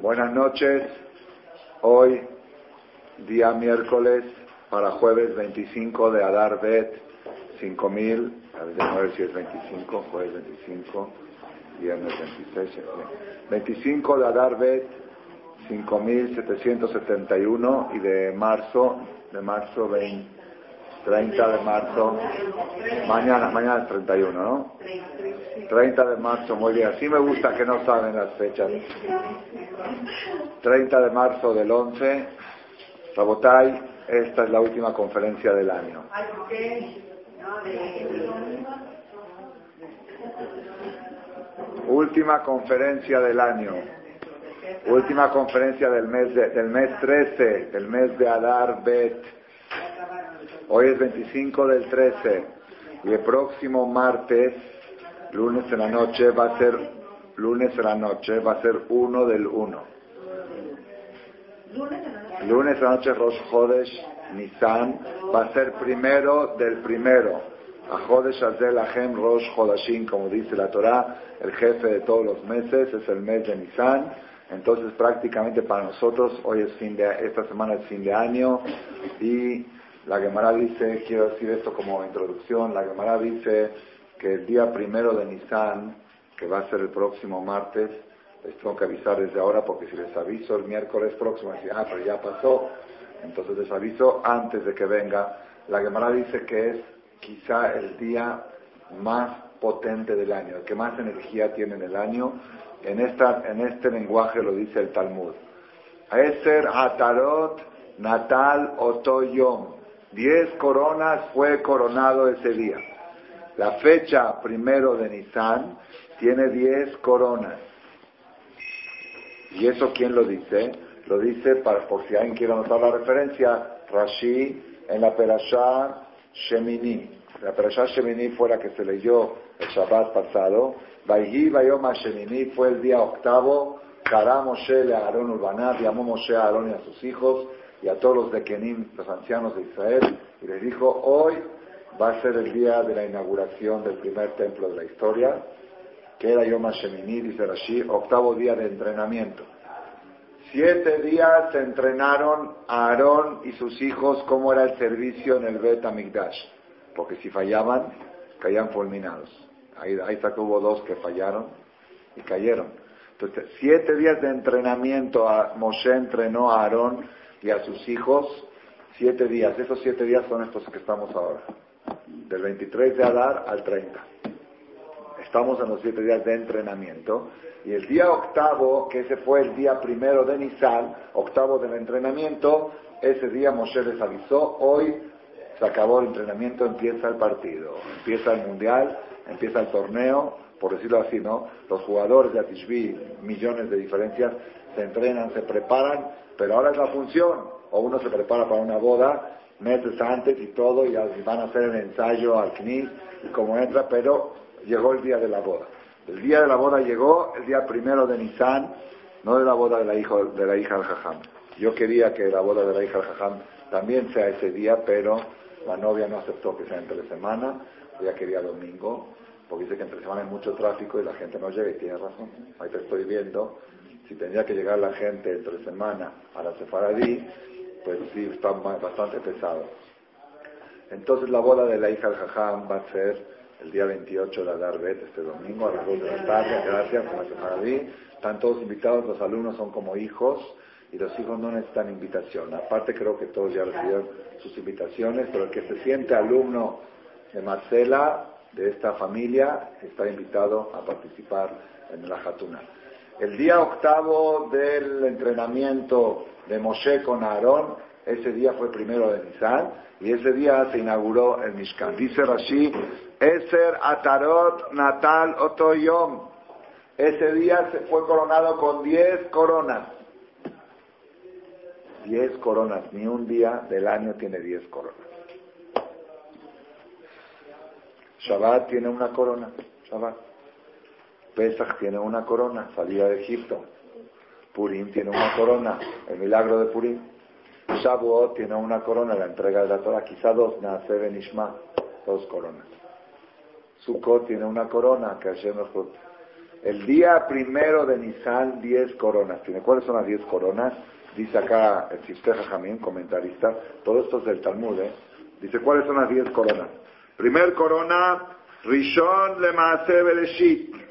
Buenas noches. Hoy, día miércoles, para jueves 25 de Adar Bet, 5000, a ver si es 25, jueves 25, viernes 26, 25 de Adar Bet, 5771 y de marzo, de marzo 20. 30 de marzo, mañana, mañana es 31, ¿no? 30 de marzo, muy bien. Así me gusta que no saben las fechas. 30 de marzo del 11. Sabotay, esta es la última conferencia del año. Última conferencia del año. Última conferencia del mes, del mes 13, del mes de Adar Bet. Hoy es 25 del 13 y el próximo martes, lunes en la noche, va a ser, lunes en la noche, va a ser 1 del 1. Lunes en la noche, Rosh Hodesh, Nisan, va a ser primero del primero. A Hodesh Azel Ahem Rosh Hodashim, como dice la Torah, el jefe de todos los meses, es el mes de Nisan. Entonces prácticamente para nosotros hoy es fin de, esta semana es fin de año y la Gemara dice, quiero decir esto como introducción, la Gemara dice que el día primero de Nisan, que va a ser el próximo martes, les tengo que avisar desde ahora porque si les aviso el miércoles próximo, decir, ah, pero ya pasó, entonces les aviso antes de que venga. La Gemara dice que es quizá el día más potente del año, el que más energía tiene en el año. En, esta, en este lenguaje lo dice el Talmud. Eser Atarot Natal Otoyom. Diez coronas fue coronado ese día. La fecha primero de Nisan tiene diez coronas. ¿Y eso quién lo dice? Lo dice, para, por si alguien quiere anotar la referencia, Rashi en la Perashá Shemini. La Perashá Shemini fue la que se leyó el Shabbat pasado. Vayhi Vayoma Shemini fue el día octavo. Kará Moshe le Aarón Urbanat, llamó Moshe a Aarón y a sus hijos y a todos los de Kenim, los ancianos de Israel, y les dijo, hoy va a ser el día de la inauguración del primer templo de la historia, que era Yom HaShemini, dice Rashi, octavo día de entrenamiento. Siete días se entrenaron a Aarón y sus hijos cómo era el servicio en el Bet Amigdash, porque si fallaban, caían fulminados. Ahí, ahí está que hubo dos que fallaron y cayeron. Entonces, siete días de entrenamiento, a, Moshe entrenó a Aarón y a sus hijos siete días. Esos siete días son estos que estamos ahora. Del 23 de Adar al 30. Estamos en los siete días de entrenamiento. Y el día octavo, que ese fue el día primero de Nisan, octavo del entrenamiento, ese día Moshe les avisó, hoy se acabó el entrenamiento, empieza el partido, empieza el mundial, empieza el torneo, por decirlo así, ¿no? Los jugadores de Atishbi, millones de diferencias, se entrenan, se preparan pero ahora es la función. O uno se prepara para una boda meses antes y todo, y van a hacer el ensayo al CNIS, y como entra, pero llegó el día de la boda. El día de la boda llegó el día primero de Nisan, no de la boda de la hija, de la hija del Jajam. Yo quería que la boda de la hija del Jajam también sea ese día, pero la novia no aceptó que sea entre semana, ella quería domingo, porque dice que entre semana hay mucho tráfico y la gente no llega, y tiene razón. Ahí te estoy viendo si tendría que llegar la gente entre semana a la Sefaradí, pues sí, está bastante pesado. Entonces la boda de la hija del Jajam va a ser el día 28 de Adarbet, este domingo, a las 2 de la tarde, gracias a la Sefaradí. Están todos invitados, los alumnos son como hijos, y los hijos no necesitan invitación. Aparte creo que todos ya recibieron sus invitaciones, pero el que se siente alumno de Marcela, de esta familia, está invitado a participar en la Jatuna. El día octavo del entrenamiento de Moshe con Aarón, ese día fue primero de Nisan, y ese día se inauguró el Mishkan. Dice Rashi, Eser Atarot Natal Otoyom. Ese día se fue coronado con diez coronas. Diez coronas, ni un día del año tiene diez coronas. Shabbat tiene una corona. Shabbat. Pesach tiene una corona, salida de Egipto. Purim tiene una corona, el milagro de Purim. Shavuot tiene una corona, la entrega de la Torah, quizá dos, Naase Benishma, dos coronas. Sukkot tiene una corona, que ayer nos El día primero de Nisan, 10 coronas. ¿Tiene cuáles son las 10 coronas? Dice acá el Sisteja Jamín, comentarista, todo esto es del Talmud, ¿eh? Dice, ¿cuáles son las 10 coronas? Primer corona, Rishon Lemase Bereshit.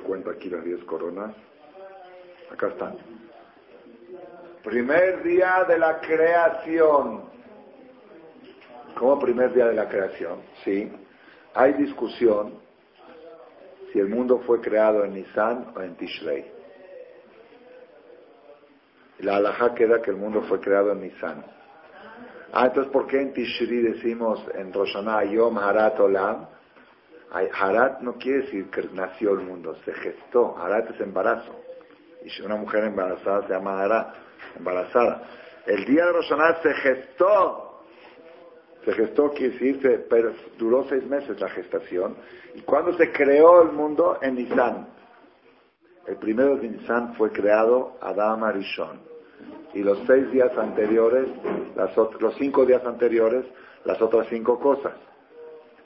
¿Dónde cuenta aquí las 10 coronas? Acá están. Primer día de la creación. ¿Cómo primer día de la creación? Sí. Hay discusión si el mundo fue creado en Nisan o en Tishrei. La halajá queda que el mundo fue creado en Nisan. Ah, entonces, ¿por qué en Tishri decimos en Roshaná Yom Harat Olam? Harat no quiere decir que nació el mundo, se gestó. Harat es embarazo. Y una mujer embarazada se llama Harat, embarazada. El día de Roshaná se gestó. Se gestó, quiere decir, pero duró seis meses la gestación. ¿Y cuando se creó el mundo? En Nisan. El primero de Nisan fue creado Adam Arishon. Y los seis días anteriores, los cinco días anteriores, las otras cinco cosas.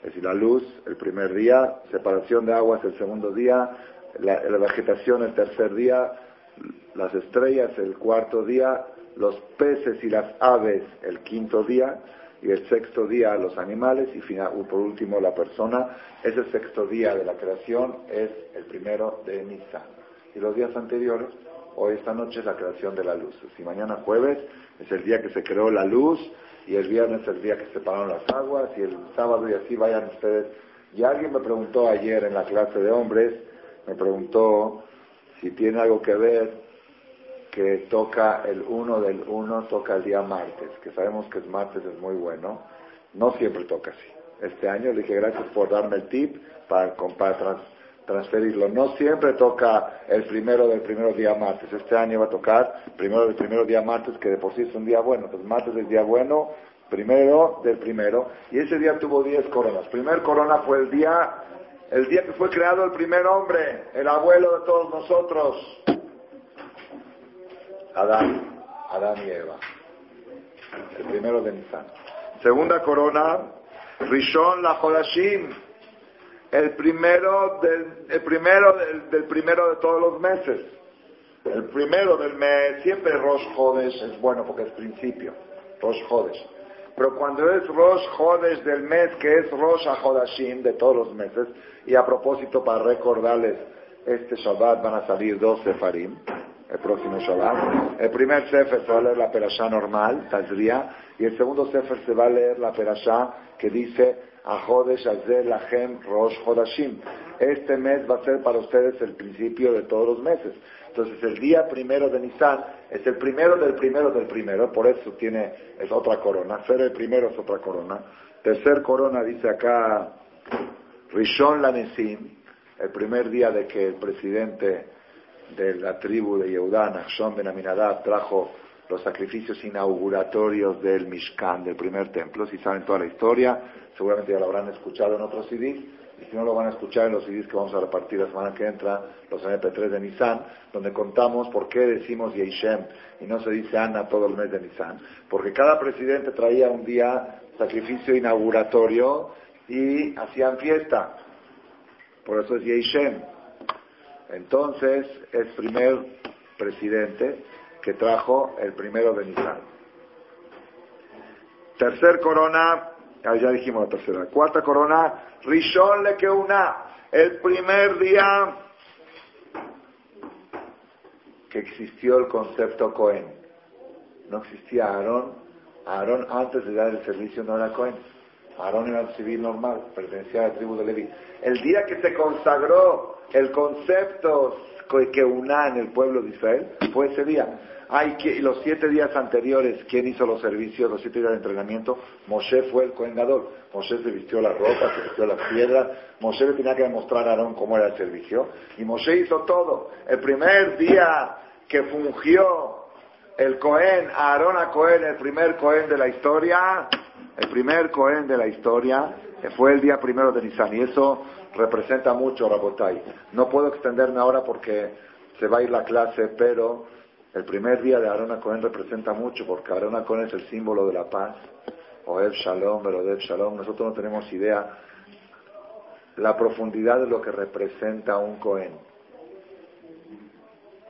Es decir, la luz, el primer día, separación de aguas el segundo día, la, vegetación el tercer día, las estrellas el cuarto día, los peces y las aves el quinto día, y el sexto día los animales, y por último la persona. Ese sexto día de la creación es el primero de Nisan. Y los días anteriores Hoy, esta noche, es la creación de la luz. Si mañana jueves es el día que se creó la luz, y el viernes es el día que se separaron las aguas, y el sábado y así vayan ustedes. Y alguien me preguntó ayer en la clase de hombres, me preguntó si tiene algo que ver que toca el 1 del 1, toca el día martes, que sabemos que es martes, es muy bueno. No siempre toca así. Este año le dije gracias por darme el tip para, para transferirlo. No siempre toca el primero del primer día martes. Este año va a tocar primero del primer día martes, que de por sí es un día bueno. Entonces, martes es día bueno, primero del primero. Y ese día tuvo diez coronas. Primer corona fue el día, el día que fue creado el primer hombre, el abuelo de todos nosotros. Adán, Adán y Eva. El primero de Nisan. Segunda corona, Rishon la Jodashim el primero del, el primero del, primero de todos los meses. El primero del mes, siempre Rosh Hodesh es bueno porque es principio, Rosh Hodesh. Pero cuando es Rosh Hodesh del mes, que es Rosh HaHodashim de todos los meses, y a propósito para recordarles, este Shabbat van a salir dos Sefarim, el próximo Shabbat. El primer Sefer se va a leer la Perashá normal, Tazria, y el segundo Sefer se va a leer la Perashá que dice Este mes va a ser para ustedes el principio de todos los meses. Entonces el día primero de Nisan es el primero del primero del primero, por eso tiene, es otra corona. Ser el primero es otra corona. Tercer corona dice acá Rishon Lanesim, el primer día de que el presidente de la tribu de Yehudá, Nachshon Ben Aminadab, trajo los sacrificios inauguratorios del Mishkan, del primer templo. Si saben toda la historia, seguramente ya lo habrán escuchado en otros CDs. Y si no lo van a escuchar en los CDs que vamos a repartir la semana que entra, los MP3 de Nisan, donde contamos por qué decimos Yeshem y no se dice Ana todo el mes de Nisan. Porque cada presidente traía un día sacrificio inauguratorio y hacían fiesta. Por eso es Yeshem. Entonces, es primer presidente que trajo el primero de Nisan. Tercer corona, ah, ya dijimos la tercera. Cuarta corona, Rishon Lekeuna, el primer día que existió el concepto Cohen. No existía Aarón. Aarón antes de dar el servicio no era Cohen. Aarón era civil normal, pertenecía a la tribu de Levi. El día que se consagró el concepto que una en el pueblo de Israel fue ese día. Hay que, los siete días anteriores, ¿quién hizo los servicios, los siete días de entrenamiento? Moshe fue el coengador. Moshe se vistió la ropa, se vistió las piedras. Moshe le tenía que demostrar a Aarón cómo era el servicio. Y Moshe hizo todo. El primer día que fungió el Cohen, Aarón a Cohen, el primer Cohen de la historia, el primer Cohen de la historia, fue el día primero de Nisan. Y eso representa mucho, Rabotai. No puedo extenderme ahora porque se va a ir la clase, pero el primer día de Arona Cohen representa mucho porque Arona Cohen es el símbolo de la paz, Oeb Shalom, Erodev Shalom, nosotros no tenemos idea la profundidad de lo que representa un Cohen.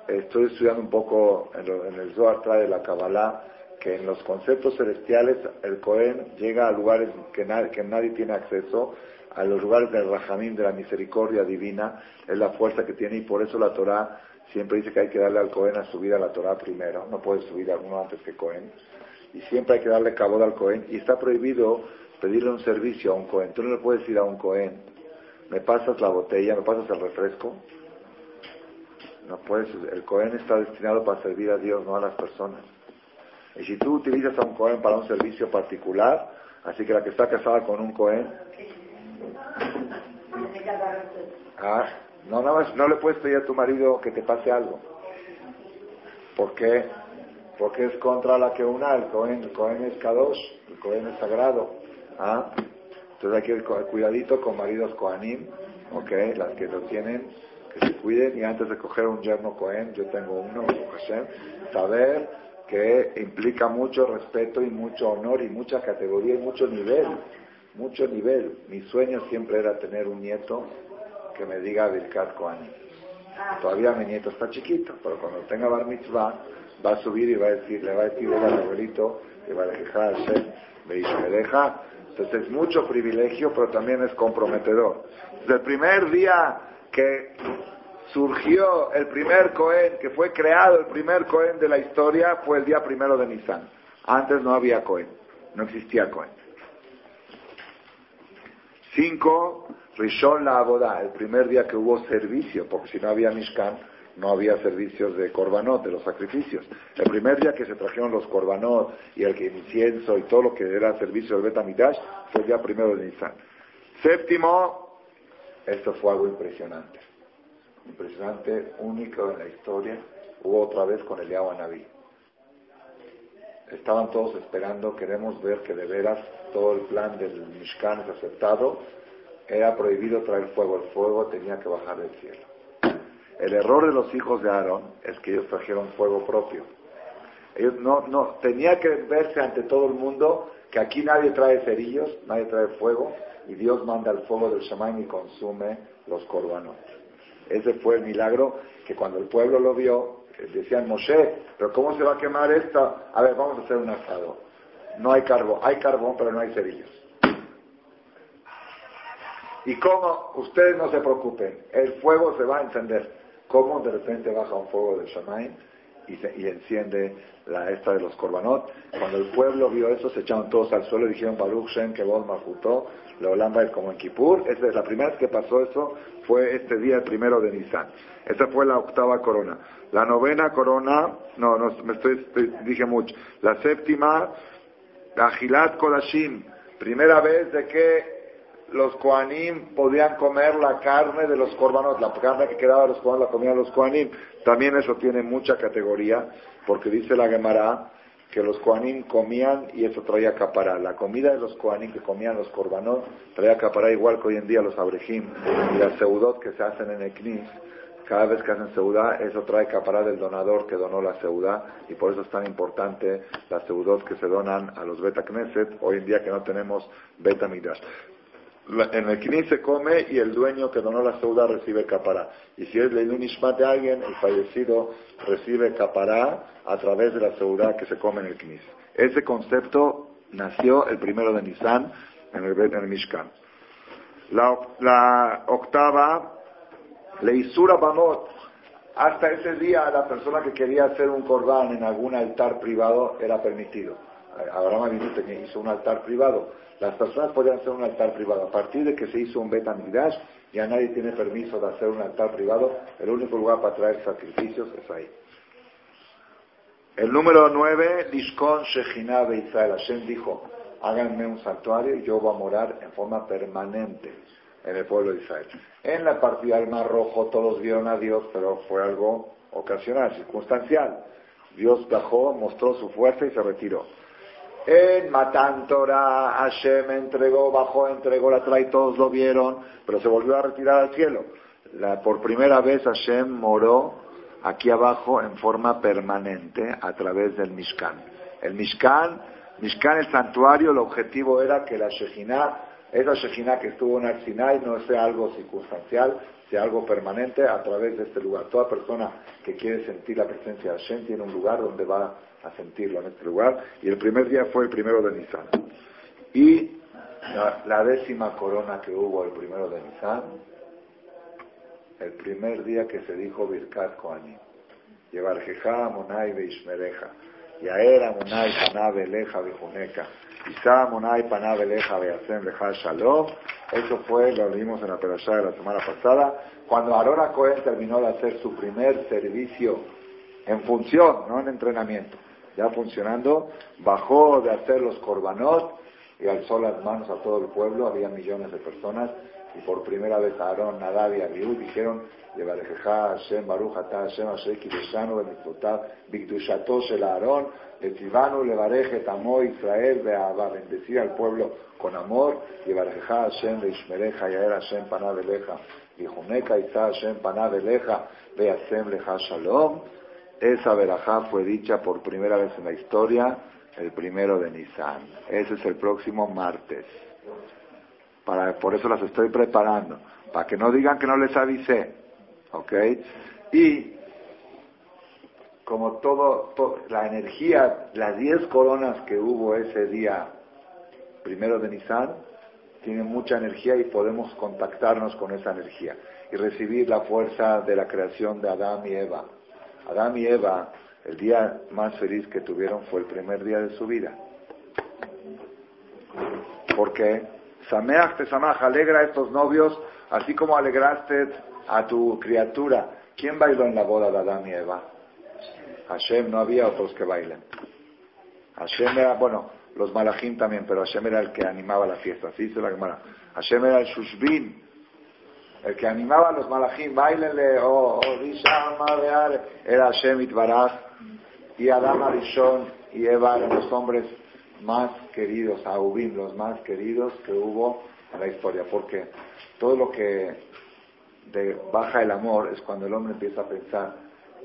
Estoy estudiando un poco en, el Zohar de la Kabbalah que en los conceptos celestiales el Cohen llega a lugares que, que nadie tiene acceso, a los lugares del Rahamim, de la misericordia divina, es la fuerza que tiene y por eso la Torah siempre dice que hay que darle al Cohen a subir a la Torah primero, no puede subir alguno antes que Cohen, y siempre hay que darle cabo al Cohen, y está prohibido pedirle un servicio a un Cohen. Tú no le puedes ir a un Cohen, me pasas la botella, me pasas el refresco. No puedes, el Cohen está destinado para servir a Dios, no a las personas. Y si tú utilizas a un Cohen para un servicio particular, así que la que está casada con un Cohen, ah, no, no le puedes pedir a tu marido que te pase algo. ¿Por qué? Porque es contra la que una, el Cohen, el Cohen es Kadosh, el Cohen es sagrado. ¿Ah? Entonces hay que cuidadito con maridos Kohanim, ¿ok? Las que lo tienen, que se cuiden y antes de coger un yerno Cohen, yo tengo uno, Hashem, saber que implica mucho respeto y mucho honor y mucha categoría y mucho nivel, mucho nivel. Mi sueño siempre era tener un nieto que me diga Birkat Kohanim. Todavía mi nieto está chiquito, pero cuando tenga bar mitzvah va a subir y va a decir, le va a decir al abuelito que va a dejar deja entonces es mucho privilegio, pero también es comprometedor. Desde el primer día que surgió el primer Cohen, que fue creado el primer Cohen de la historia, fue el día primero de Nisan. Antes no había Cohen, no existía Cohen. Cinco, Rishon la Abodá, el primer día que hubo servicio, porque si no había Mishkan, no había servicios de corbanot, de los sacrificios. El primer día que se trajeron los corbanot y el incienso y todo lo que era servicio del Betamidash fue el día primero de Nisan. Séptimo, esto fue algo impresionante. Impresionante, único en la historia. Hubo otra vez con el Naví. Estaban todos esperando, queremos ver que de veras todo el plan del Mishkan es aceptado. Era prohibido traer fuego, el fuego tenía que bajar del cielo. El error de los hijos de Aarón es que ellos trajeron fuego propio. Ellos no, no, tenía que verse ante todo el mundo que aquí nadie trae cerillos, nadie trae fuego, y Dios manda el fuego del Shamaim y consume los corbanos. Ese fue el milagro que cuando el pueblo lo vio, decían, Moshe, pero ¿cómo se va a quemar esto? A ver, vamos a hacer un asado. No hay carbón, hay carbón, pero no hay cerillos. ¿Y cómo? Ustedes no se preocupen, el fuego se va a encender cómo de repente baja un fuego del Shamaim y, y enciende la esta de los Korbanot. Cuando el pueblo vio eso, se echaron todos al suelo y dijeron, Baruch Shem, que vos Mahutó, la Holanda es como en Kippur. Esa es la primera vez que pasó eso, fue este día, el primero de Nisan. Esa fue la octava corona. La novena corona, no, no me estoy, dije mucho. La séptima, Agilat Kodashim, primera vez de que los Koanim podían comer la carne de los corbanos, la carne que quedaba de los Koanim la comían los Koanim. También eso tiene mucha categoría, porque dice la Gemara que los Koanim comían y eso traía capará. La comida de los Koanim que comían los corbanos traía capará igual que hoy en día los abrejim y las seudot que se hacen en Eknis. Cada vez que hacen seudá, eso trae capará del donador que donó la seudá y por eso es tan importante las seudot que se donan a los Beta Knesset, hoy en día que no tenemos Beta Midrash en el Knis se come y el dueño que donó la seuda recibe capará. Y si es Leilun Ishmat de alguien, el fallecido recibe capará a través de la seuda que se come en el Knis. Ese concepto nació el primero de Nisan en el, en Mishkan. La, la octava, Leisura Bamot. Hasta ese día la persona que quería hacer un corbán en algún altar privado era permitido. Abraham hizo un altar privado las personas podían hacer un altar privado. A partir de que se hizo un Betamigdash, ya nadie tiene permiso de hacer un altar privado. El único lugar para traer sacrificios es ahí. El número 9, Lishkon Shechinah Israel. Hashem dijo, háganme un santuario y yo voy a morar en forma permanente en el pueblo de Israel. En la partida del Mar Rojo todos vieron a Dios, pero fue algo ocasional, circunstancial. Dios bajó, mostró su fuerza y se retiró. En Matan Torah, Hashem entregó, bajó, entregó la trae, todos lo vieron, pero se volvió a retirar al cielo. por primera vez Hashem moró aquí abajo en forma permanente a través del Mishkan. El Mishkan Mishkan, el santuario, el objetivo era que la Shejinah, esa Shejinah que estuvo en Arsinai, no sea algo circunstancial, sea algo permanente a través de este lugar. Toda persona que quiere sentir la presencia de Hashem tiene un lugar donde va a sentirlo en este lugar. Y el primer día fue el primero de Nisan. Y la, décima corona que hubo el primero de Nisan, el primer día que se dijo Birkat Kohanim. Jeja, Monai Beishmereja. Yaera Monai Paná Beleja Bejuneca. Isa Monai Paná Beleja Beasem Leja Shalom. Eso fue, lo leímos en la perashá de la semana pasada, cuando Arona Cohen terminó de hacer su primer servicio en función, no en entrenamiento, ya funcionando, bajó de hacer los korbanot y alzó las manos a todo el pueblo, había millones de personas, y por primera vez Aarón, Nadab y Abiú dijeron, Yevarejeja Hashem Baruch Ata Hashem Asher Kideshanu Bemitzvotav Bigdushato Shel Aarón Letivanu Levareje Tamo Israel Be'ahava bendecir al pueblo con amor Yevarejeja Hashem Beishmereja Yaer Hashem Panav Eleja Yihuneka Isa Hashem Panav Eleja Be'asem Leja Shalom esa verajá fue dicha por primera vez en la historia el primero de Nisan. Ese es el próximo martes. Para, por eso las estoy preparando. Para que no digan que no les avisé. ¿Ok? Y como todo, la energía, las diez coronas que hubo ese día primero de Nisan, tienen mucha energía y podemos contactarnos con esa energía y recibir la fuerza de la creación de Adán y Eva. Adán y Eva el día más feliz que tuvieron fue el primer día de su vida. Porque Sameach te Samach, alegra a estos novios, así como alegraste a tu criatura. ¿Quién bailó en la boda de Adán y Eva? Hashem, no había otros que bailen. Hashem era, bueno, los malachim también, pero Hashem era el que animaba la fiesta. Así dice la Gemara. Hashem era el Shushbin, el que animaba a los malachim, bailenle, oh, oh, era Hashem Itbaraj, y Adam Arishon y Eva eran los hombres más queridos, Aubim, los más queridos que hubo en la historia, porque todo lo que baja el amor es cuando el hombre empieza a pensar,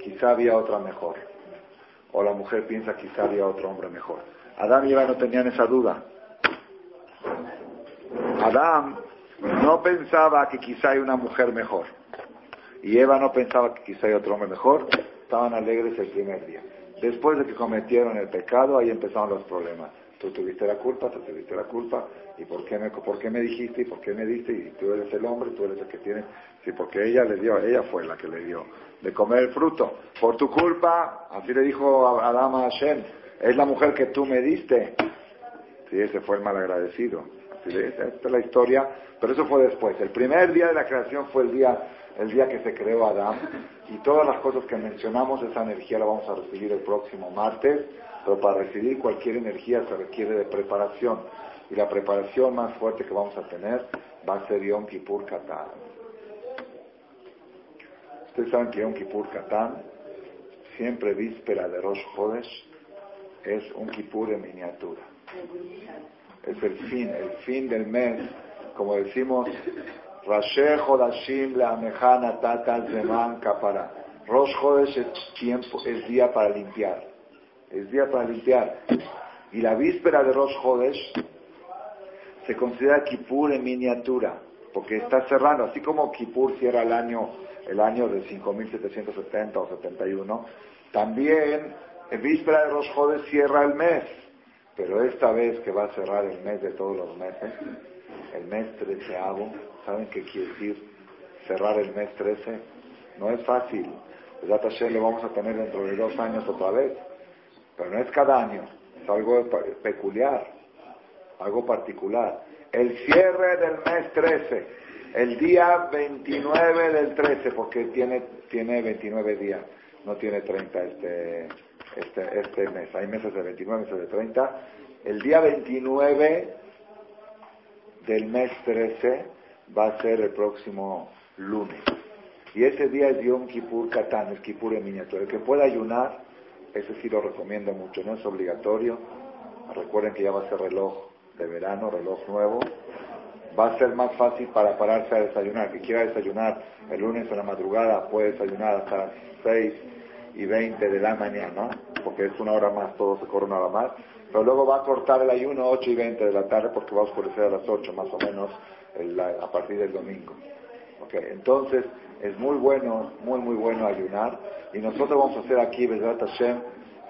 quizá había otra mejor, o la mujer piensa, quizá había otro hombre mejor. Adam y Eva no tenían esa duda. Adam no pensaba que quizá hay una mujer mejor, y Eva no pensaba que quizá hay otro hombre mejor, estaban alegres el primer día. Después de que cometieron el pecado, ahí empezaron los problemas. Tú tuviste la culpa, tú tuviste la culpa, y por qué me, por qué me dijiste, y por qué me diste, y tú eres el hombre, tú eres el que tiene, sí, porque ella le dio, ella fue la que le dio de comer el fruto. Por tu culpa, así le dijo Adama a Hashem, es la mujer que tú me diste. Sí, ese fue el malagradecido. Así esta es la historia, pero eso fue después. El primer día de la creación fue el día el día que se creó Adán, y todas las cosas que mencionamos, esa energía la vamos a recibir el próximo martes, pero para recibir cualquier energía se requiere de preparación, y la preparación más fuerte que vamos a tener va a ser Yom Kippur Katán. Ustedes saben que Yom Kippur Katán, siempre víspera de Rosh Chodesh, es un Kippur en miniatura. Es el fin, el fin del mes, como decimos, Rashe Jodashim Leamejana Tata Zeman Kapara. Rosh Chodesh es tiempo, es día para limpiar. Es día para limpiar. Y la víspera de Rosh Chodesh se considera Kippur en miniatura, porque está cerrando, así como Kippur cierra el año, el año de 5770 o 71, también en víspera de Rosh Chodesh cierra el mes. Pero esta vez que va a cerrar el mes de todos los meses, el mes treceavo, ¿Saben qué quiere decir cerrar el mes 13? No es fácil. El Hashem lo vamos a tener dentro de dos años otra vez. Pero no es cada año. Es algo peculiar. Algo particular. El cierre del mes 13. El día 29 del 13, porque tiene, tiene 29 días. No tiene 30 este, este, este mes. Hay meses de 29, meses de 30. El día 29 del mes 13 va a ser el próximo lunes. Y ese día es Yom Kippur Katán, es Kippur en miniatura. El que pueda ayunar, ese sí lo recomiendo mucho, no es obligatorio. Recuerden que ya va a ser reloj de verano, reloj nuevo. Va a ser más fácil para pararse a desayunar. Que quiera desayunar el lunes en la madrugada puede desayunar hasta las 6, y 20 de la mañana, porque es una hora más, todo se corre una hora más, pero luego va a cortar el ayuno 8 y 20 de la tarde porque va a oscurecer a las 8 más o menos a partir del domingo. Okay. Entonces, es muy bueno, muy, muy bueno ayunar. Y nosotros vamos a hacer aquí, Bezrat Hashem,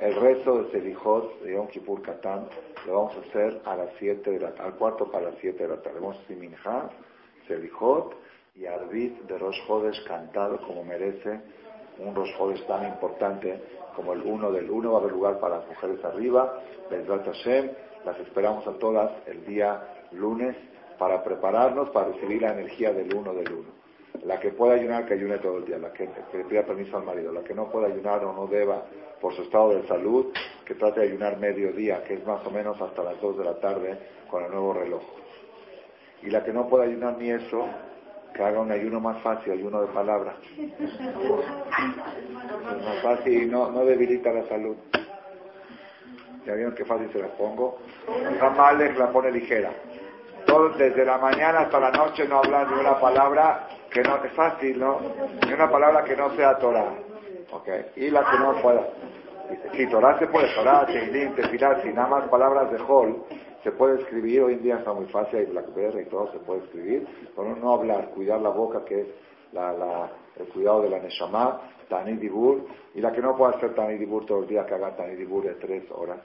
el resto de Selijot de Yom Kippur Katán, lo vamos a hacer a las 7 de la al cuarto para las 7 de la tarde. Vamos a hacer Minja, Selijot y Arbit de Rosh Hodesh cantado como merece un Rosh Hodesh tan importante como el uno del uno. Va a haber lugar para las mujeres arriba, Bezrat Hashem. Las esperamos a todas el día lunes para prepararnos para recibir la energía del uno del uno. La que pueda ayunar, que ayune todo el día, la que, pida permiso al marido, la que no pueda ayunar o no deba por su estado de salud, que trate de ayunar mediodía, que es más o menos hasta las 2 de la tarde con el nuevo reloj. Y la que no pueda ayunar ni eso, que haga un ayuno más fácil, ayuno de palabra. Es más fácil y no, no debilita la salud. ¿Ya vieron qué fácil se la pongo? Ramales la pone ligera. Todo, desde la mañana hasta la noche no hablar ni una palabra que no es fácil, ¿no? Ni una palabra que no sea Torah. Okay. Y la que no pueda. Si Torah se puede, Torah, Teilim, Tefilat, si nada más palabras de Hol, se puede escribir, hoy en día está muy fácil, hay Blackberry y todo, se puede escribir, pero no hablar, cuidar la boca, que es la, el cuidado de la Neshama, Tanidibur, y la que no puede hacer Tanidibur todo el día, que haga Tanidibur de tres horas,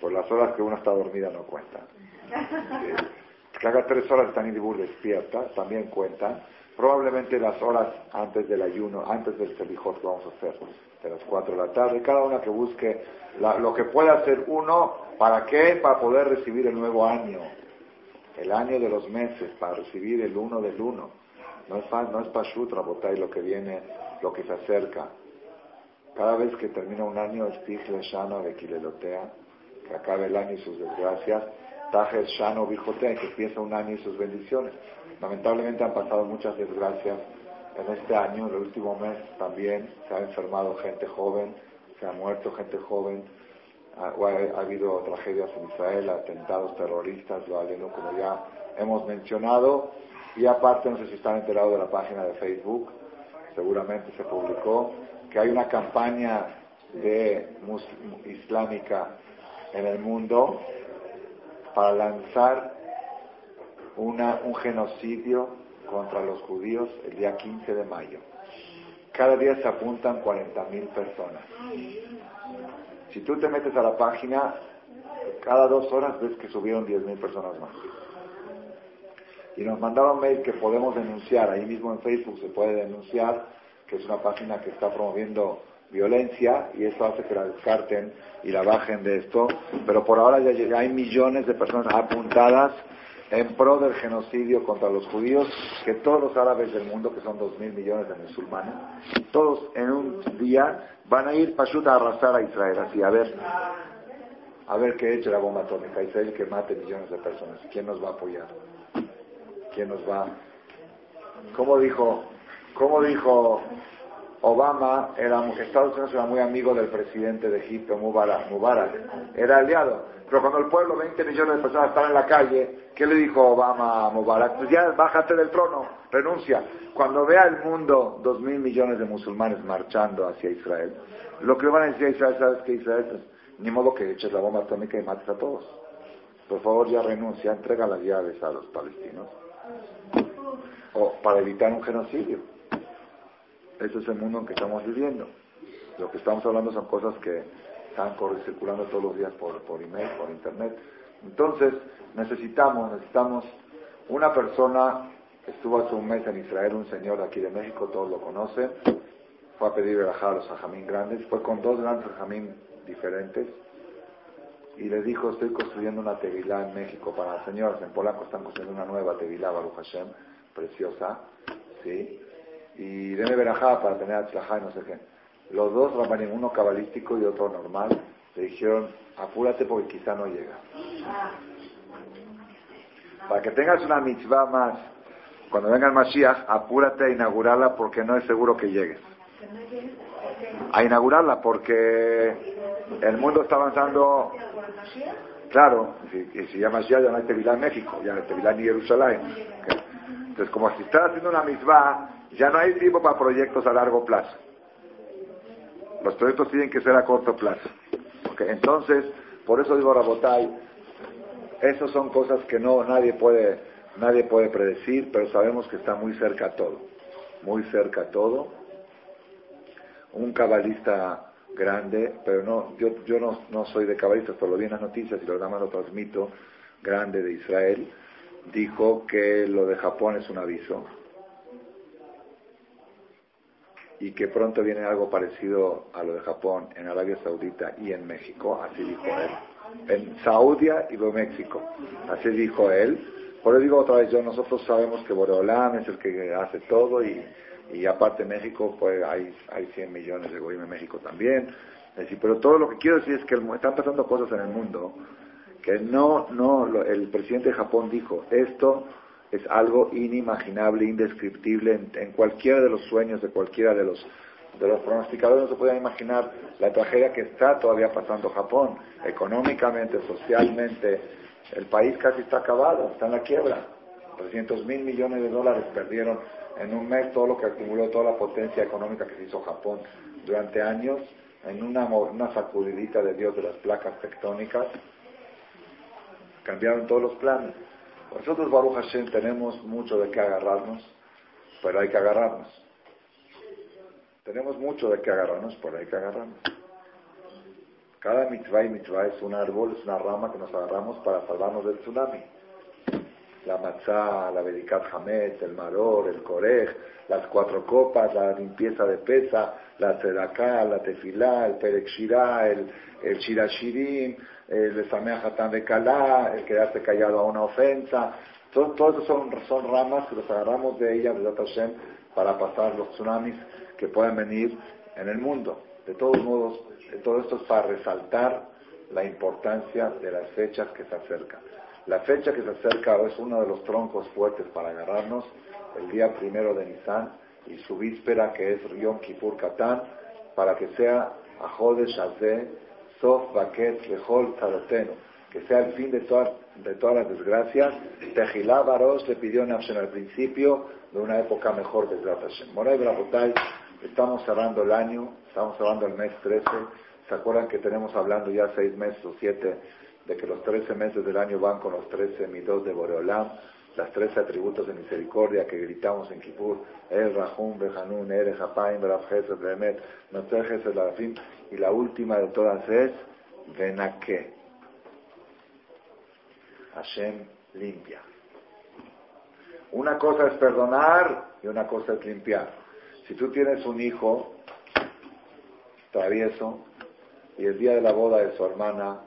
por las horas que uno está dormida no cuentan. Que haga tres horas de Tanidibur despierta, también cuentan, Probablemente las horas antes del ayuno, antes del selijot que vamos a hacer, de las 4 de la tarde, cada una que busque lo que pueda hacer uno, ¿para qué? Para poder recibir el nuevo año, el año de los meses, para recibir el uno del uno. No es, no es pashut, y lo que viene, lo que se acerca. Cada vez que termina un año, es Tigre Shano de Kilelotea, que acabe el año y sus desgracias, Tajes Shano Bijotea, que empieza un año y sus bendiciones. Lamentablemente han pasado muchas desgracias en este año, en el último mes también. Se ha enfermado gente joven, se ha muerto gente joven, ha, habido tragedias en Israel, atentados terroristas, lo aleno, como ya hemos mencionado, y aparte, no sé si están enterados de la página de Facebook, seguramente se publicó, que hay una campaña de islámica en el mundo para lanzar una, un genocidio contra los judíos el día 15 de mayo. Cada día se apuntan 40.000 personas. Si tú te metes a la página, cada dos horas ves que subieron 10.000 personas más. Y nos mandaron mail que podemos denunciar, ahí mismo en Facebook se puede denunciar, que es una página que está promoviendo violencia y eso hace que la descarten y la bajen de esto. Pero por ahora ya hay millones de personas apuntadas en pro del genocidio contra los judíos, que todos los árabes del mundo, que son dos mil millones de musulmanes, todos en un día van a ir Pashut a arrasar a Israel, así, a ver, a ver qué eche la bomba atómica, Israel que mate millones de personas, ¿quién nos va a apoyar? ¿Quién nos va? ¿Cómo dijo, cómo dijo Obama, era, Estados Unidos era muy amigo del presidente de Egipto, Mubarak, Mubarak, era aliado, pero cuando el pueblo, 20 millones de personas están en la calle, ¿qué le dijo Obama a Mubarak? Pues ya bájate del trono, renuncia. Cuando vea el mundo dos mil millones de musulmanes marchando hacia Israel, lo que van a decir a Israel, ¿sabes qué Israel? Pues, ni modo que eches la bomba atómica y mates a todos. Por favor, ya renuncia, entrega las llaves a los palestinos. O para evitar un genocidio. Ese es el mundo en que estamos viviendo. Lo que estamos hablando son cosas que están circulando todos los días por, por email, por internet. Entonces, necesitamos, necesitamos una persona, estuvo hace un mes en Israel, un señor aquí de México, todos lo conocen, fue a pedir verajá a los ajamín grandes, fue con dos grandes ajamín diferentes, y les dijo, estoy construyendo una tevilá en México para las señoras, en Polaco están construyendo una nueva tevilá, Baruch Hashem, preciosa, ¿sí? Y denme verajá para tener atzlajá y no sé qué. Los dos Rabanim, uno cabalístico y otro normal, le dijeron, apúrate porque quizá no llega. Para que tengas una mitzvah más, cuando venga el Mashiach, apúrate a inaugurarla porque no es seguro que llegues. A inaugurarla porque el mundo está avanzando. Claro, si, si ya Mashiach ya no hay Tevilá en México, ya no hay Tevilá en Jerusalén. Entonces, como si estás haciendo una mitzvah, ya no hay tiempo para proyectos a largo plazo. Los proyectos tienen que ser a corto plazo. Entonces, por eso digo Rabotay, esas son cosas que no nadie puede, nadie puede predecir, pero sabemos que está muy cerca todo. Muy cerca todo. Un cabalista grande, pero no, yo, yo no, no soy de cabalistas, pero lo vi las noticias y lo demás lo transmito, grande de Israel, dijo que lo de Japón es un aviso y que pronto viene algo parecido a lo de Japón en Arabia Saudita y en México, así dijo él. En Saudia y México, así dijo él. Por eso digo otra vez yo, nosotros sabemos que Boreolam es el que hace todo y, y aparte México, pues hay, hay 100 millones de gobierno en México también. Es pero todo lo que quiero decir es que están pasando cosas en el mundo que no, no, el presidente de Japón dijo, esto es algo inimaginable, indescriptible en, cualquiera de los sueños de cualquiera de los, de los pronosticadores. No se pueden imaginar la tragedia que está todavía pasando Japón, económicamente, socialmente. El país casi está acabado, está en la quiebra. 300 mil millones de dólares perdieron en un mes todo lo que acumuló toda la potencia económica que se hizo Japón durante años, en una, una sacudidita de Dios de las placas tectónicas, cambiaron todos los planes. Nosotros, Baruch Hashem, tenemos mucho de qué agarrarnos, pero hay que agarrarnos. Tenemos mucho de qué agarrarnos, pero hay que agarrarnos. Cada mitzvah y mitzvah es un árbol, es una rama que nos agarramos para salvarnos del tsunami. La matzah, la Bedikat Hamet, el maror, el korej, las cuatro copas, la limpieza de pesa, la tzedaká, la tefilá, el perek el, el shirashirim, el Samea Hatán de Kalá, el quedarse callado a una ofensa. Todos son, son ramas que los agarramos de ellas, de Hashem, para pasar los tsunamis que pueden venir en el mundo. De todos modos, todo esto es para resaltar la importancia de las fechas que se acercan. La fecha que se acerca es uno de los troncos fuertes para agarrarnos, el día primero de Nisan y su víspera que es Yom Kippur Katán, para que sea Ajode Shazé Sof Baket Lehol que sea el fin de, todas de todas las desgracias. Tejilá Baros le pidió Nafshen al principio de una época mejor de Hashem. Moray Brabotay, estamos cerrando el año, estamos cerrando el mes 13. ¿Se acuerdan que tenemos hablando ya seis meses o siete de que los 13 meses del año van con los 13 midos de Boreolam? las tres atributos de misericordia que gritamos en Kippur, El Rahum, Behanun, Ere, Hapaim, Berafjesed, Behemet, Noter Larafim, y la última de todas es Benake. Hashem limpia. Una cosa es perdonar y una cosa es limpiar. Si tú tienes un hijo travieso y el día de la boda de su hermana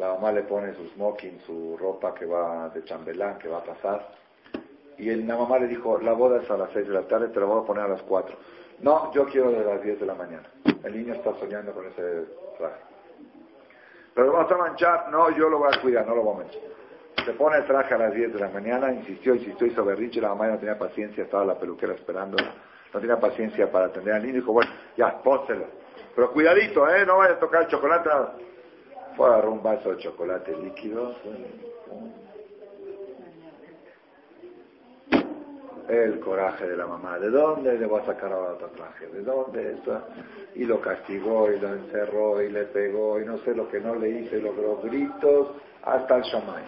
la mamá le pone su smoking, su ropa que va de chambelán, que va a pasar. Y la mamá le dijo, la boda es a las 6 de la tarde, te la voy a poner a las 4. No, yo quiero de las 10 de la mañana. El niño está soñando con ese traje. Pero vamos a manchar, no, yo lo voy a cuidar, no lo voy a manchar. Se pone el traje a las 10 de la mañana, insistió, insistió, hizo berrinche, la mamá no tenía paciencia, estaba la peluquera esperando, no tenía paciencia para atender al niño, dijo, bueno, ya, pónselo. Pero cuidadito, ¿eh? No vaya a tocar el chocolate. Fue a agarrar un vaso de chocolate líquido. El coraje de la mamá. ¿De dónde le voy a sacar ahora otro traje? ¿De dónde está? Y lo castigó y lo encerró y le pegó y no sé lo que no le hice, logró gritos hasta el shamay.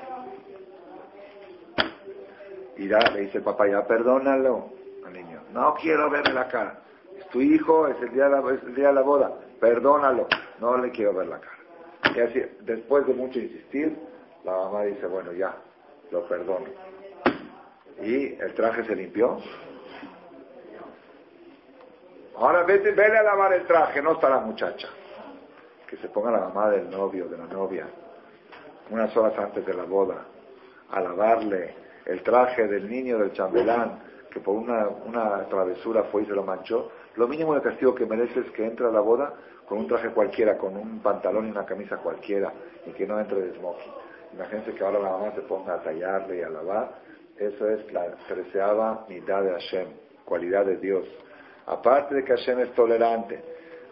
Y ya, le dice el papá, ya perdónalo al niño. No quiero verle la cara. Es tu hijo, es el día de la, es el día de la boda. Perdónalo. No le quiero ver la cara. Y así, después de mucho insistir, la mamá dice, bueno, ya, lo perdono. Y el traje se limpió. Ahora vete, vele a lavar el traje, no está la muchacha. Que se ponga la mamá del novio, de la novia, unas horas antes de la boda, a lavarle el traje del niño del chambelán, que por una, una travesura fue y se lo manchó. Lo mínimo de castigo que merece es que entre a la boda con un traje cualquiera, con un pantalón y una camisa cualquiera, y que no entre de smoking. Imagínense que ahora la mamá se ponga a tallarle y a lavar. Eso es la treceava mitad de Hashem, cualidad de Dios. Aparte de que Hashem es tolerante,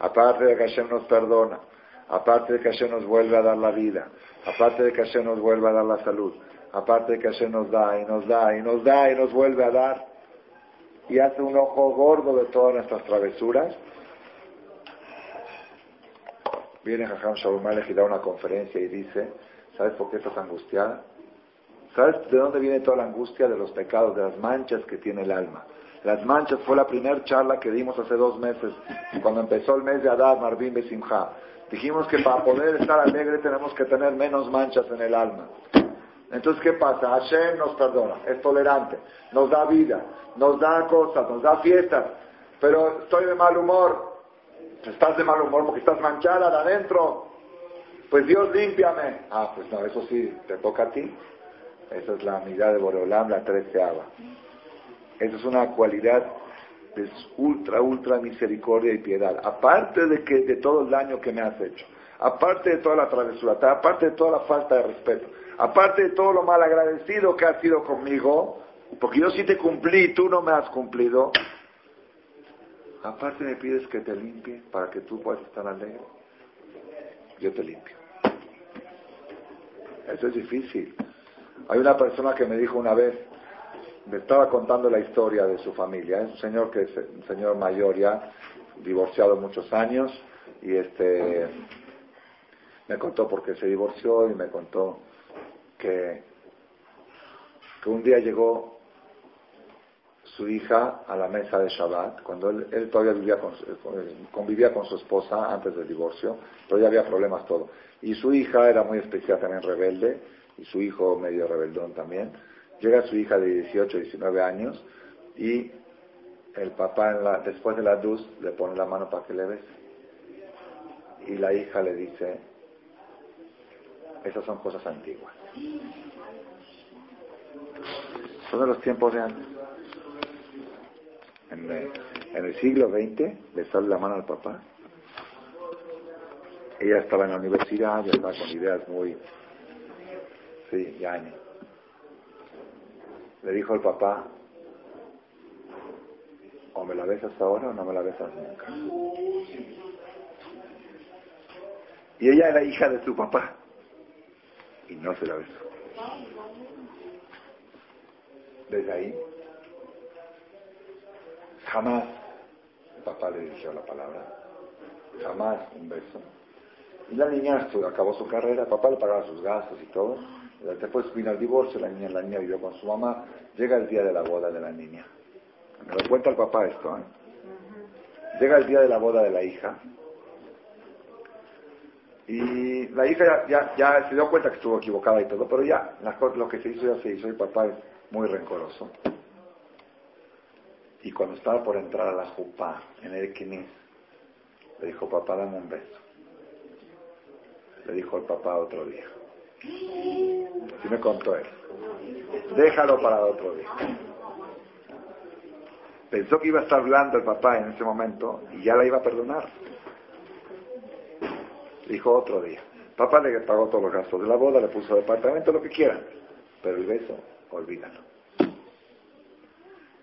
aparte de que Hashem nos perdona, aparte de que Hashem nos vuelve a dar la vida, aparte de que Hashem nos vuelve a dar la salud, aparte de que Hashem nos da y nos da y nos da y nos vuelve a dar, y hace un ojo gordo de todas nuestras travesuras, viene Jajam Shalom y da una conferencia y dice, ¿sabes por qué estás angustiada? ¿Sabes de dónde viene toda la angustia? De los pecados, de las manchas que tiene el alma. Las manchas fue la primera charla que dimos hace dos meses, cuando empezó el mes de Adad, Marvin Besimha. Dijimos que para poder estar alegre tenemos que tener menos manchas en el alma. Entonces, ¿qué pasa? Hashem nos perdona, es tolerante, nos da vida, nos da cosas, nos da fiestas, pero estoy de mal humor. Estás de mal humor porque estás manchada de adentro. Pues Dios, límpiame. Ah, pues no, eso sí, te toca a ti. Esa es la mirada de Borolam, la treceava. Esa es una cualidad de ultra, ultra misericordia y piedad. Aparte de que de todo el daño que me has hecho, aparte de toda la travesura, aparte de toda la falta de respeto, aparte de todo lo mal agradecido que has sido conmigo, porque yo sí te cumplí y tú no me has cumplido, aparte me pides que te limpie para que tú puedas estar alegre, yo te limpio. Eso es difícil. Hay una persona que me dijo una vez, me estaba contando la historia de su familia. Es un señor que es un señor mayor ya, divorciado muchos años, y este me contó por qué se divorció y me contó que, que un día llegó su hija a la mesa de Shabbat, cuando él, todavía vivía con, convivía con su esposa antes del divorcio, todavía había problemas todo. Y su hija era muy especial, también rebelde, y su hijo medio rebeldón también. Llega su hija de 18, 19 años y el papá en la, después de la luz le pone la mano para que le bese. Y la hija le dice, esas son cosas antiguas. Son de los tiempos de antes. En, el siglo XX le sale la mano al papá. Ella estaba en la universidad, estaba con ideas muy... Sí, ya le dijo el papá, o me la besas ahora o no me la besas nunca. Y ella era hija de su papá y no se la besó. Desde ahí, jamás el papá le dirigió la palabra, jamás un beso. Y la niña acabó su carrera, el papá le pagaba sus gastos y todo, Después vino el divorcio, la niña, la niña vivió con su mamá. Llega el día de la boda de la niña. Me lo cuenta el papá esto. ¿eh? Llega el día de la boda de la hija. Y la hija ya, ya, se dio cuenta que estuvo equivocada y todo, pero ya lo que se hizo ya se hizo. El papá es muy rencoroso. Y cuando estaba por entrar a la jupa en el Quinis, le dijo, papá, dame un beso. Le dijo el papá otro día. Si me contó él. Déjalo para otro día. Pensó que iba a estar hablando el papá en ese momento y ya la iba a perdonar. Dijo otro día. Papá le pagó todos los gastos de la boda, le puso departamento, lo que quiera. Pero el beso, olvídalo.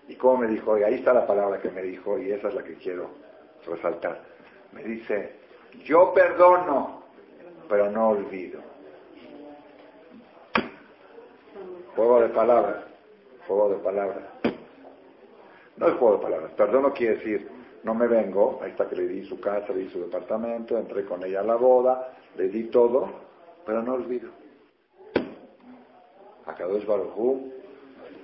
¿Y cómo me dijo? Y ahí está la palabra que me dijo y esa es la que quiero resaltar. Me dice, yo perdono, pero no olvido. Juego de palabras. Juego de palabras. No es juego de palabras. Perdón no quiere decir, no me vengo, ahí está que le di su casa, le di su departamento, entré con ella a la boda, le di todo, pero no olvido. Akadosh Baruj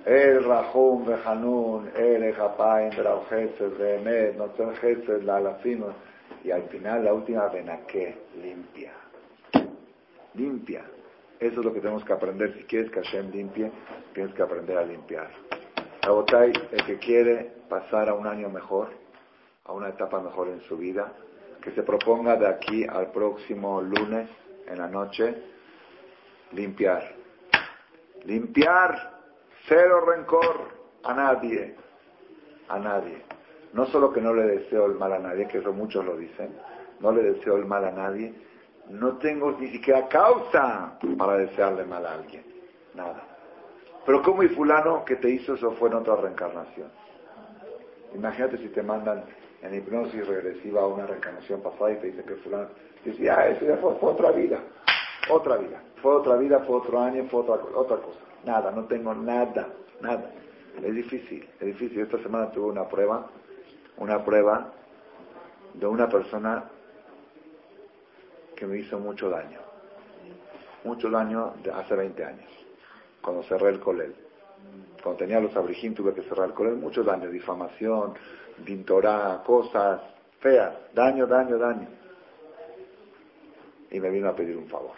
el Rahum Behanun, el Ejapain, Gesed, no Noten Gesed, la Alafim, y al final la última Benaque, limpia. Limpia. Eso es lo que tenemos que aprender. Si quieres que Hashem limpie, tienes que aprender a limpiar. Abotay, el que quiere pasar a un año mejor, a una etapa mejor en su vida, que se proponga de aquí al próximo lunes en la noche limpiar. Limpiar, cero rencor a nadie, a nadie. No solo que no le deseo el mal a nadie, que eso muchos lo dicen, no le deseo el mal a nadie, no tengo ni siquiera causa para desearle mal a alguien. Nada. Pero como y fulano que te hizo eso fue en otra reencarnación. Imagínate si te mandan en hipnosis regresiva a una reencarnación pasada y te dice que fulano, dice, ah, eso ya fue, otra vida, otra vida, fue otra vida, fue otro año, fue otra, otra cosa. Nada, no tengo nada, nada. Es difícil, es difícil. Esta semana tuve una prueba, una prueba de una persona que me hizo mucho daño. Mucho daño de hace 20 años, cuando cerré el colel. Cuando tenía los abrijín tuve que cerrar el colel. Mucho daño, difamación, dintorá, cosas feas. Daño, daño, daño. Y me vino a pedir un favor.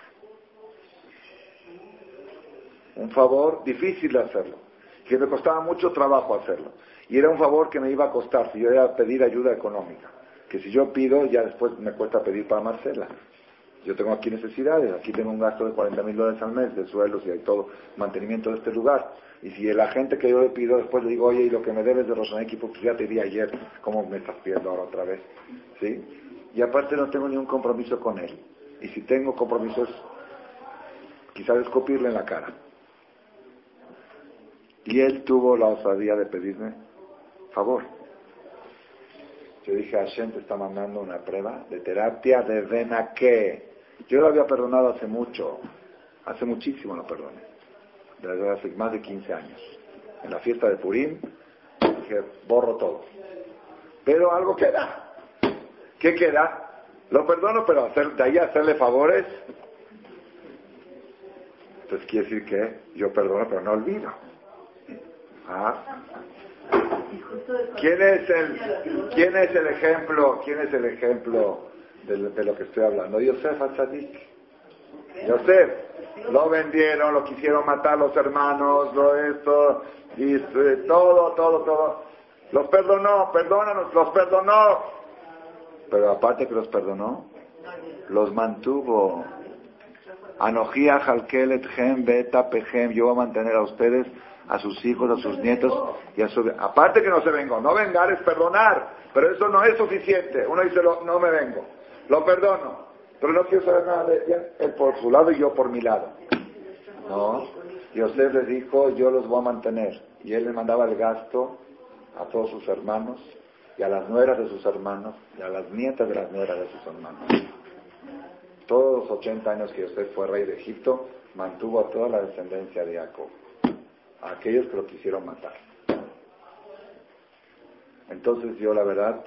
Un favor difícil de hacerlo, que me costaba mucho trabajo hacerlo. Y era un favor que me iba a costar si yo iba a pedir ayuda económica. Que si yo pido, ya después me cuesta pedir para Marcela. Yo tengo aquí necesidades, aquí tengo un gasto de 40 mil dólares al mes de sueldos y hay todo mantenimiento de este lugar. Y si la gente que yo le pido después le digo, oye, y lo que me debes de Rosanequi, pues ya te di ayer, ¿cómo me estás pidiendo ahora otra vez? ¿Sí? Y aparte no tengo ningún compromiso con él. Y si tengo compromisos, quizás escupirle en la cara. Y él tuvo la osadía de pedirme favor. Yo dije, Hashem te está mandando una prueba de terapia de vena yo lo había perdonado hace mucho, hace muchísimo lo perdoné, desde hace más de 15 años. En la fiesta de Purim dije, borro todo. Pero algo queda. ¿Qué queda? Lo perdono, pero hacer, de ahí hacerle favores. Entonces quiere decir que yo perdono, pero no olvido. ¿Quién es el, quién es el ejemplo, quién es el ejemplo de, lo que estoy hablando? Yosef Atzadik. Yosef, lo vendieron, lo quisieron matar los hermanos, lo esto, y eh, todo, todo, todo. Los perdonó, perdónanos, los perdonó. Pero aparte que los perdonó, los mantuvo. Anojía Jalkelet Gem Beta Pejem, yo voy a mantener a ustedes a sus hijos, a sus nietos y a su... Aparte que no se vengó, no vengar es perdonar, pero eso no es suficiente. Uno dice, no me vengo, lo perdono, pero no quiero saber nada de ella, él por su lado y yo por mi lado. No, Dios le dijo, yo los voy a mantener. Y él le mandaba el gasto a todos sus hermanos y a las nueras de sus hermanos y a las nietas de las nueras de sus hermanos. Todos los 80 años que Yosef fue rey de Egipto, mantuvo a toda la descendencia de Jacob a aquellos que lo quisieron matar. Entonces yo la verdad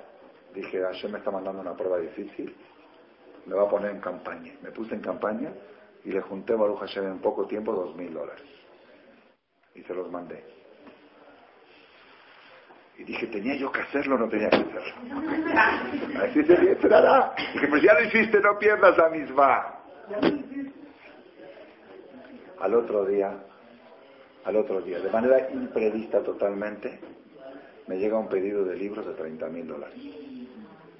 dije, Hashem me está mandando una prueba difícil, me va a poner en campaña. Me puse en campaña y le junté a Baruch Hashem en poco tiempo dos mil dólares. Y se los mandé. Y dije, ¿tenía yo que hacerlo o no tenía que hacerlo? Así se esperará. Dije, pues ya lo hiciste, no pierdas la misma. Al otro día al otro día, de manera imprevista totalmente, me llega un pedido de libros de 30 mil dólares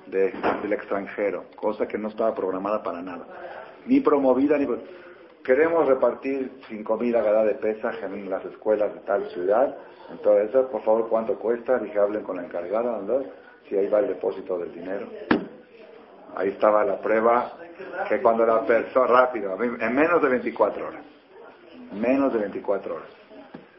del extranjero, cosa que no estaba programada para nada, ni promovida ni... Queremos repartir 5 mil agadá de pesas en las escuelas de tal ciudad, entonces, por favor, ¿cuánto cuesta? Dije, hablen con la encargada, ¿no? si ahí va el depósito del dinero. Ahí estaba la prueba que cuando la persona, rápido, en menos de 24 horas, menos de 24 horas,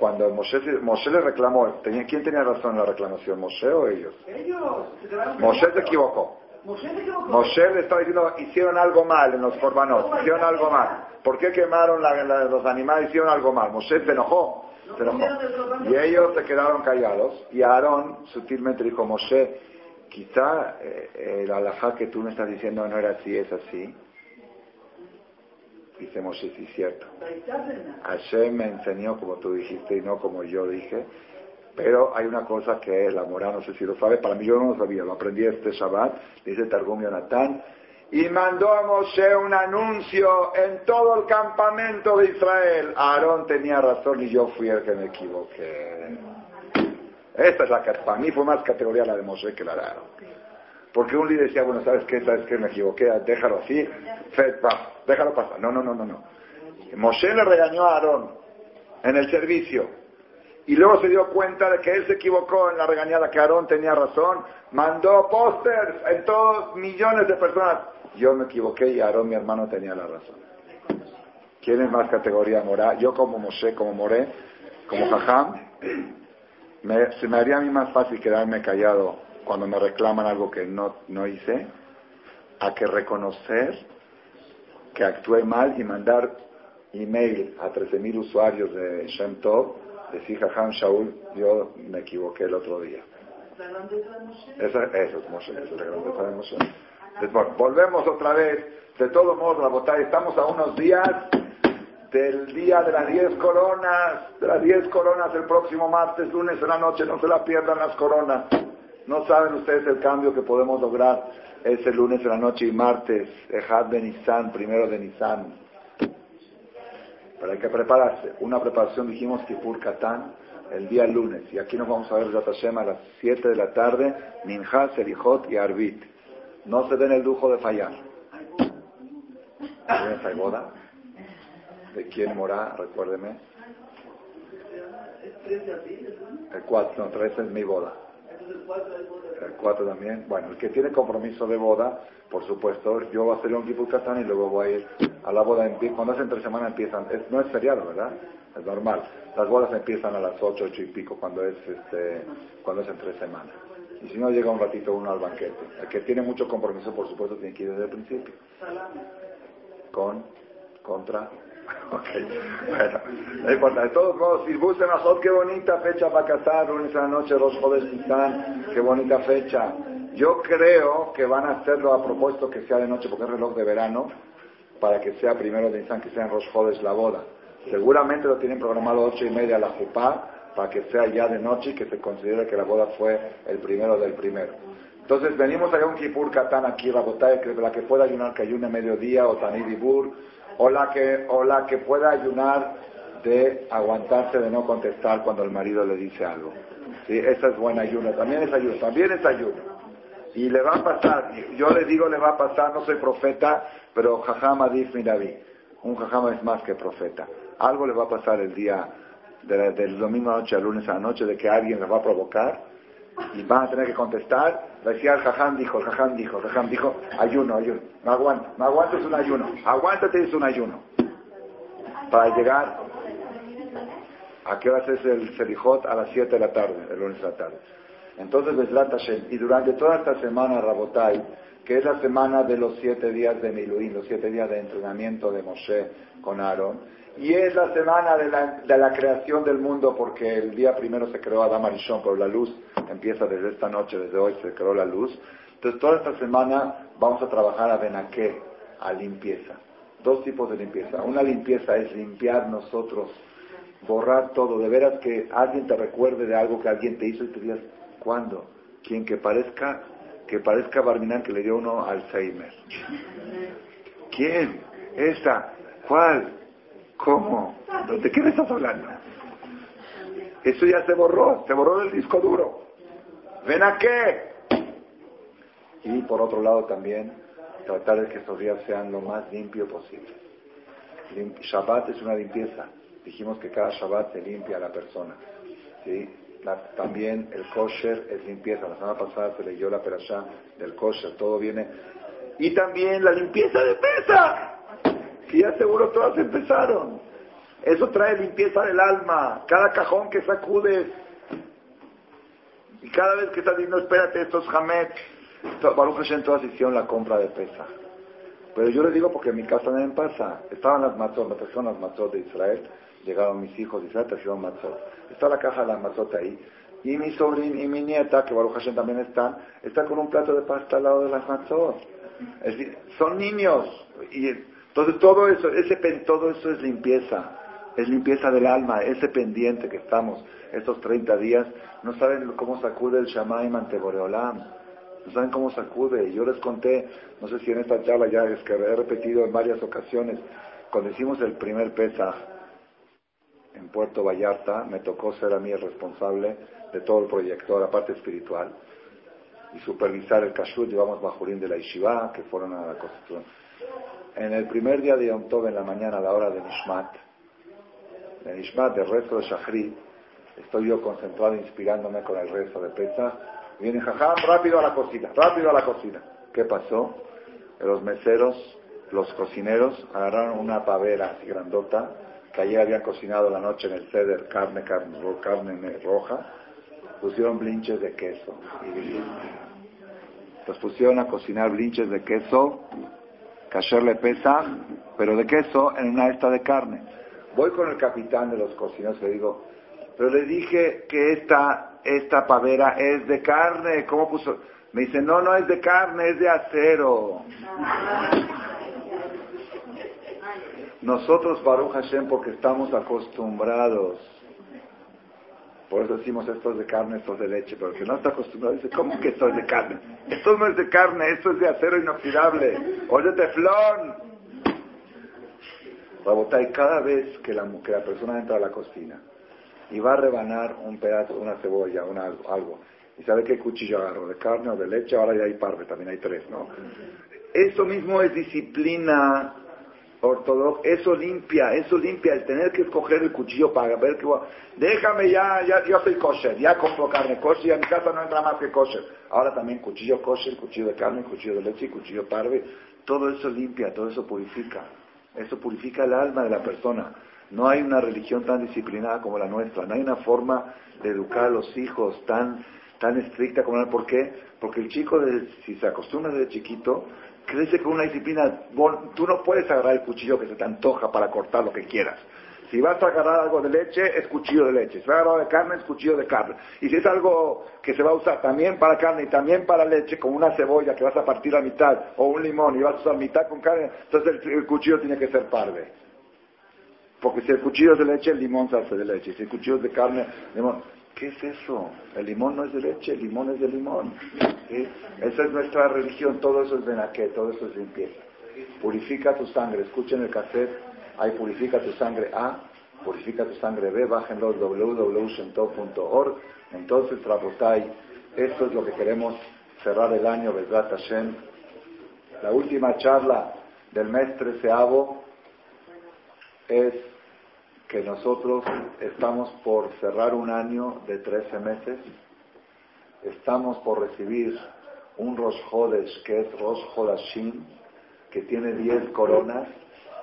Cuando Moshe, le reclamó, ¿tenía, ¿quién tenía razón en la reclamación, Moshe o ellos? Ellos. Moshe se equivocó. Moshe le estaba diciendo, hicieron algo mal en los corbanos, hicieron algo mal. ¿Por qué quemaron los animales? Hicieron algo mal. Moshe se enojó. Se enojó. Y ellos se quedaron callados. Y Aarón sutilmente dijo, Moshe, quizá eh, el alajá que tú me estás diciendo no era así, es así. Dice Moshe, sí, cierto. Hashem me enseñó como tú dijiste y no como yo dije. Pero hay una cosa que es la moral, no sé si lo sabe, para mí yo no lo sabía, lo aprendí este Shabbat, dice Targum Yonatán, y mandó a Moshe un anuncio en todo el campamento de Israel. Aarón tenía razón y yo fui el que me equivoqué. Esta es la que para mí fue más categoría la de Moshe que la de Aarón. Porque un líder decía, bueno, ¿sabes qué? ¿Sabes qué? Me equivoqué, déjalo así, déjalo pasar. No, no, no, no, no. Moshe le regañó a Aarón en el servicio y luego se dio cuenta de que él se equivocó en la regañada, que Aarón tenía razón, mandó pósters en todos millones de personas. Yo me equivoqué y Aarón, mi hermano, tenía la razón. ¿Quién es más categoría moral? Yo como Moshe, como Moré, como Jajam, se me haría a mí más fácil quedarme callado cuando me reclaman algo que no, no hice, a que reconocer que actué mal y mandar email a 13.000 usuarios de Shem Tov, decir Jajam Shaul, yo me equivoqué el otro día. Eso, eso es Moshe, eso es la grandeza de Moshe. volvemos otra vez. De todos modos, la botella, estamos a unos días del día de las 10 coronas, de las 10 coronas el próximo martes, lunes en la noche, no se la pierdan las coronas. No saben ustedes el cambio que podemos lograr ese lunes en la noche y martes, Ejad de Nisan, primero de Nisan. Hay que prepararse. Una preparación, dijimos, Kipur Katán, el día lunes. Y aquí nos vamos a ver Hashem a las 7 de la tarde, Minja, Selijot y Arbit. No se den el lujo de fallar. ¿Hay boda? ¿De quién mora? Recuérdeme. El 4, no, 13 es mi boda. El 4 también. Bueno, el que tiene compromiso de boda, por supuesto, yo voy a hacer un Kipur y luego voy a ir a la boda. Cuando es entre semana empiezan, no es feriado, ¿verdad? Es normal. Las bodas empiezan a las 8, 8 y pico cuando es, este, cuando es entre semana. Y si no, llega un ratito uno al banquete. El que tiene mucho compromiso, por supuesto, tiene que ir desde el principio. Con, contra, Ok, bueno, no importa. De todos modos, si buscan a qué bonita fecha para casar, lunes a la noche, los jodes están, qué bonita fecha. Yo creo que van a hacerlo a propósito que sea de noche, porque es reloj de verano, para que sea primero de Nisan, que sea en Rosh la boda. Seguramente lo tienen programado ocho y media a la Jupá, para que sea ya de noche y que se considere que la boda fue el primero del primero. Entonces venimos a un Kipur Katán aquí, la que la que pueda ayunar que ayune mediodía, o Tanidibur, o la que, o la que pueda ayunar de aguantarse de no contestar cuando el marido le dice algo. ¿Sí? Esa es buena ayuno, también es ayuno, también es ayuno. Y le va a pasar, yo le digo le va a pasar, no soy profeta, pero jajama adif miraví. Un jajama es más que profeta. Algo le va a pasar el día del domingo a noche al lunes a la noche de que alguien le va a provocar y van a tener que contestar. Decía el jajam dijo, el jajam dijo, el dijo, ayuno, ayuno. No aguanta, no aguantes un ayuno. Aguántate es un ayuno. Para llegar, ¿a qué hora es el Selijot? A las 7 de la tarde, el lunes de la tarde. Entonces, Hashem, y durante toda esta semana, Rabotai, que es la semana de los siete días de Miluín, los siete días de entrenamiento de Moshe con Aaron, y es la semana de la, de la, creación del mundo porque el día primero se creó Adam Arishon, pero la luz empieza desde esta noche, desde hoy se creó la luz. Entonces toda esta semana vamos a trabajar a Benaqué, a limpieza. Dos tipos de limpieza. Una limpieza es limpiar nosotros, borrar todo. De veras que alguien te recuerde de algo que alguien te hizo y te digas, ¿cuándo? Quien que parezca, que parezca Barminan que le dio uno Alzheimer. ¿Quién? Esta. ¿Cuál? ¿Cómo? ¿De qué me estás hablando? Eso ya se borró, se borró del disco duro. ¿Ven a qué? Y por otro lado también, tratar de que estos días sean lo más limpio posible. Shabbat es una limpieza. Dijimos que cada Shabbat se limpia a la persona. ¿sí? también el kosher es limpieza. La semana pasada se leyó la perashá del kosher. Todo viene. Y también la limpieza de pesa que ya seguro todas empezaron. Eso trae limpieza del alma. Cada cajón que sacudes. Y cada vez que estás diciendo, espérate, estos jamet. Baruch Hashem todas hicieron la compra de pesa. Pero yo les digo porque en mi casa también pasa. Estaban las matzot, me trajeron las matzot de Israel. Llegaron mis hijos de Israel, trajeron matzot. Está la caja de las matzot ahí. Y mi sobrina y mi nieta, que Baruch Hashem también están, está con un plato de pasta al lado de las matzot. Es decir, son niños. Y entonces todo eso, ese, todo eso es limpieza, es limpieza del alma, ese pendiente que estamos estos 30 días, no saben cómo sacude el Shamaim ante Boreolam, no saben cómo sacude. Yo les conté, no sé si en esta charla ya es que he repetido en varias ocasiones, cuando hicimos el primer Pesaj en Puerto Vallarta, me tocó ser a mí el responsable de todo el proyecto, la parte espiritual, y supervisar el Kashrut, llevamos Bajurín de la Yeshiva, que fueron a la Constitución en el primer día de Yom Tov, en la mañana, a la hora de Nishmat, de Nishmat, del resto de Shachri, estoy yo concentrado inspirándome con el resto de Pesach. Viene Jajam, rápido a la cocina, rápido a la cocina. ¿Qué pasó? Los meseros los cocineros agarraron una pavera así grandota, que ayer habían cocinado la noche en el ceder carne, carne, carne roja, pusieron blinches de queso. Los pusieron a cocinar blinches de queso, le pesa, pero de queso en una esta de carne. Voy con el capitán de los cocineros y le digo, pero le dije que esta, esta pavera es de carne, ¿cómo puso? Me dice, no, no es de carne, es de acero. Nosotros, Baruch Hashem, porque estamos acostumbrados. Por eso decimos esto es de carne, esto es de leche. Pero el que no está acostumbrado dice, ¿cómo que esto es de carne? Esto no es de carne, esto es de acero inoxidable. O de teflón. Babotay, cada vez que la, que la persona entra a la cocina y va a rebanar un pedazo, una cebolla, una, algo, y sabe qué cuchillo agarro, de carne o de leche, ahora ya hay parve, también hay tres, ¿no? Eso mismo es disciplina ortodoxa, eso limpia, eso limpia el tener que escoger el cuchillo para ver que déjame ya, ya, yo soy kosher, ya compro carne kosher y a mi casa no entra más que kosher. Ahora también cuchillo kosher, cuchillo de carne, cuchillo de leche cuchillo parve, todo eso limpia, todo eso purifica, eso purifica el alma de la persona. No hay una religión tan disciplinada como la nuestra, no hay una forma de educar a los hijos tan, tan estricta como la ¿Por qué? Porque el chico, si se acostumbra desde chiquito, crece con una disciplina. Tú no puedes agarrar el cuchillo que se te antoja para cortar lo que quieras. Si vas a agarrar algo de leche, es cuchillo de leche. Si vas a agarrar de carne, es cuchillo de carne. Y si es algo que se va a usar también para carne y también para leche, como una cebolla que vas a partir a mitad, o un limón y vas a usar mitad con carne, entonces el, cuchillo tiene que ser parve. Porque si el cuchillo es de leche, el limón se hace de leche. Si el cuchillo es de carne, limón. ¿Qué es eso? El limón no es de leche, el limón es de limón. Esa es nuestra religión, todo eso es benaqué, todo eso es limpieza. Purifica tu sangre, escuchen el cassette, ahí purifica tu sangre A, purifica tu sangre B, bájenlo www.shentov.org. Entonces, Rabotai, esto es lo que queremos cerrar el año, Besrat Hashem. La última charla del mes treceavo es que nosotros estamos por cerrar un año de 13 meses, estamos por recibir un Rosh Hodesh que es Rosh Hodashim, que tiene 10 coronas,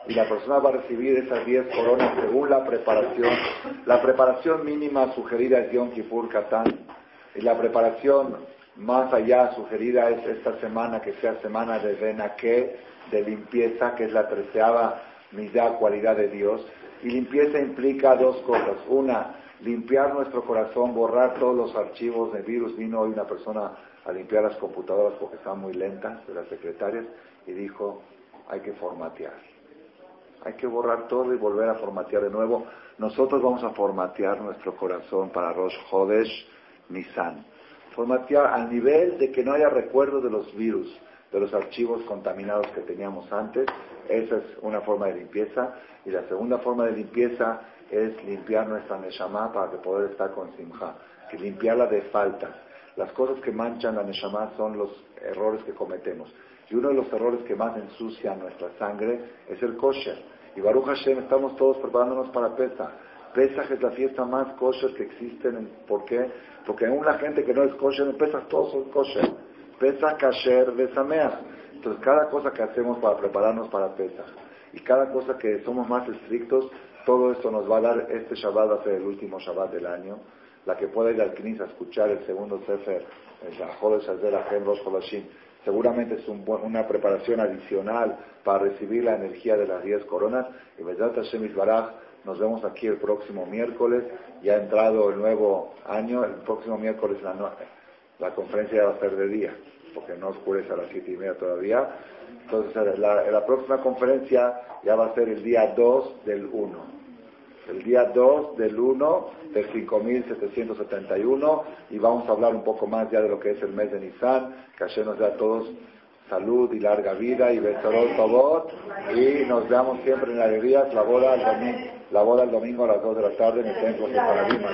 y la persona va a recibir esas 10 coronas según la preparación. La preparación mínima sugerida es Yom Kippur Katán, y la preparación más allá sugerida es esta semana que sea semana de Benaké, de limpieza, que es la treceava mitad cualidad de Dios. Y limpieza implica dos cosas. Una, limpiar nuestro corazón, borrar todos los archivos de virus. Vino hoy una persona a limpiar las computadoras porque estaban muy lentas de las secretarias y dijo, hay que formatear. Hay que borrar todo y volver a formatear de nuevo. Nosotros vamos a formatear nuestro corazón para Rosh Hodesh Nisan. Formatear al nivel de que no haya recuerdo de los virus, de los archivos contaminados que teníamos antes. Esa es una forma de limpieza. Y la segunda forma de limpieza es limpiar nuestra Neshama para poder estar con Simha. Que limpiarla de faltas. Las cosas que manchan la Neshama son los errores que cometemos. Y uno de los errores que más ensucia nuestra sangre es el kosher. Y Baruch Hashem, estamos todos preparándonos para Pesach. Pesach es la fiesta más kosher que existe. ¿Por qué? Porque aún la gente que no es kosher, en Pesach todos son kosher. Pesach, kasher, besamea. Entonces, cada cosa que hacemos para prepararnos para Pesach y cada cosa que somos más estrictos, todo esto nos va a dar, este Shabbat va a ser el último Shabbat del año. La que pueda ir al Knis a escuchar el segundo Sefer, el Yahodesh Azel Achem Rosh seguramente es una preparación adicional para recibir la energía de las 10 coronas. Y Vedat Hashem Baraj, nos vemos aquí el próximo miércoles. Ya ha entrado el nuevo año, el próximo miércoles la, la conferencia va a ser de día, porque no oscurece a las siete y media todavía. Entonces, la, la próxima conferencia ya va a ser el día 2 del 1 el día 2 del 1 del 5771 y vamos a hablar un poco más ya de lo que es el mes de Nisan, que ayer nos da a todos salud y larga vida y Besorol favor y nos veamos siempre en alegrías la boda el domingo, la boda el domingo a las 2 de la tarde en el templo de Paradigma.